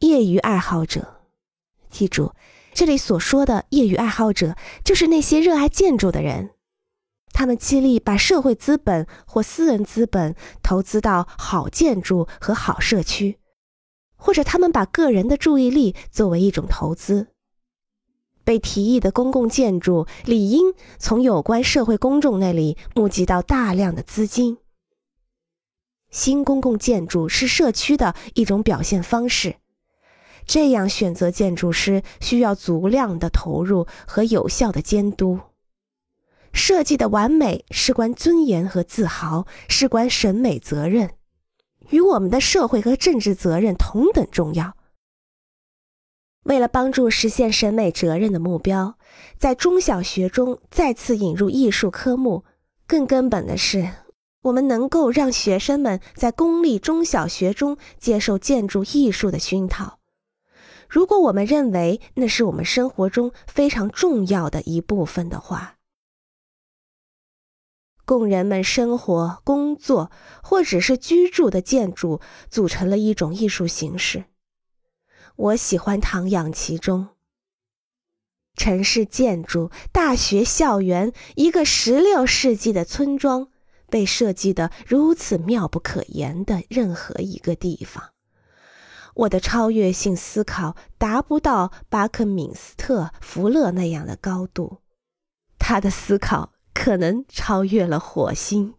业余爱好者，记住，这里所说的业余爱好者，就是那些热爱建筑的人。他们尽力把社会资本或私人资本投资到好建筑和好社区，或者他们把个人的注意力作为一种投资。被提议的公共建筑理应从有关社会公众那里募集到大量的资金。新公共建筑是社区的一种表现方式，这样选择建筑师需要足量的投入和有效的监督。设计的完美事关尊严和自豪，事关审美责任，与我们的社会和政治责任同等重要。为了帮助实现审美责任的目标，在中小学中再次引入艺术科目，更根本的是，我们能够让学生们在公立中小学中接受建筑艺术的熏陶。如果我们认为那是我们生活中非常重要的一部分的话，供人们生活、工作或者是居住的建筑组成了一种艺术形式。我喜欢徜徉其中。城市建筑、大学校园、一个十六世纪的村庄，被设计的如此妙不可言的任何一个地方，我的超越性思考达不到巴克敏斯特、福勒那样的高度，他的思考可能超越了火星。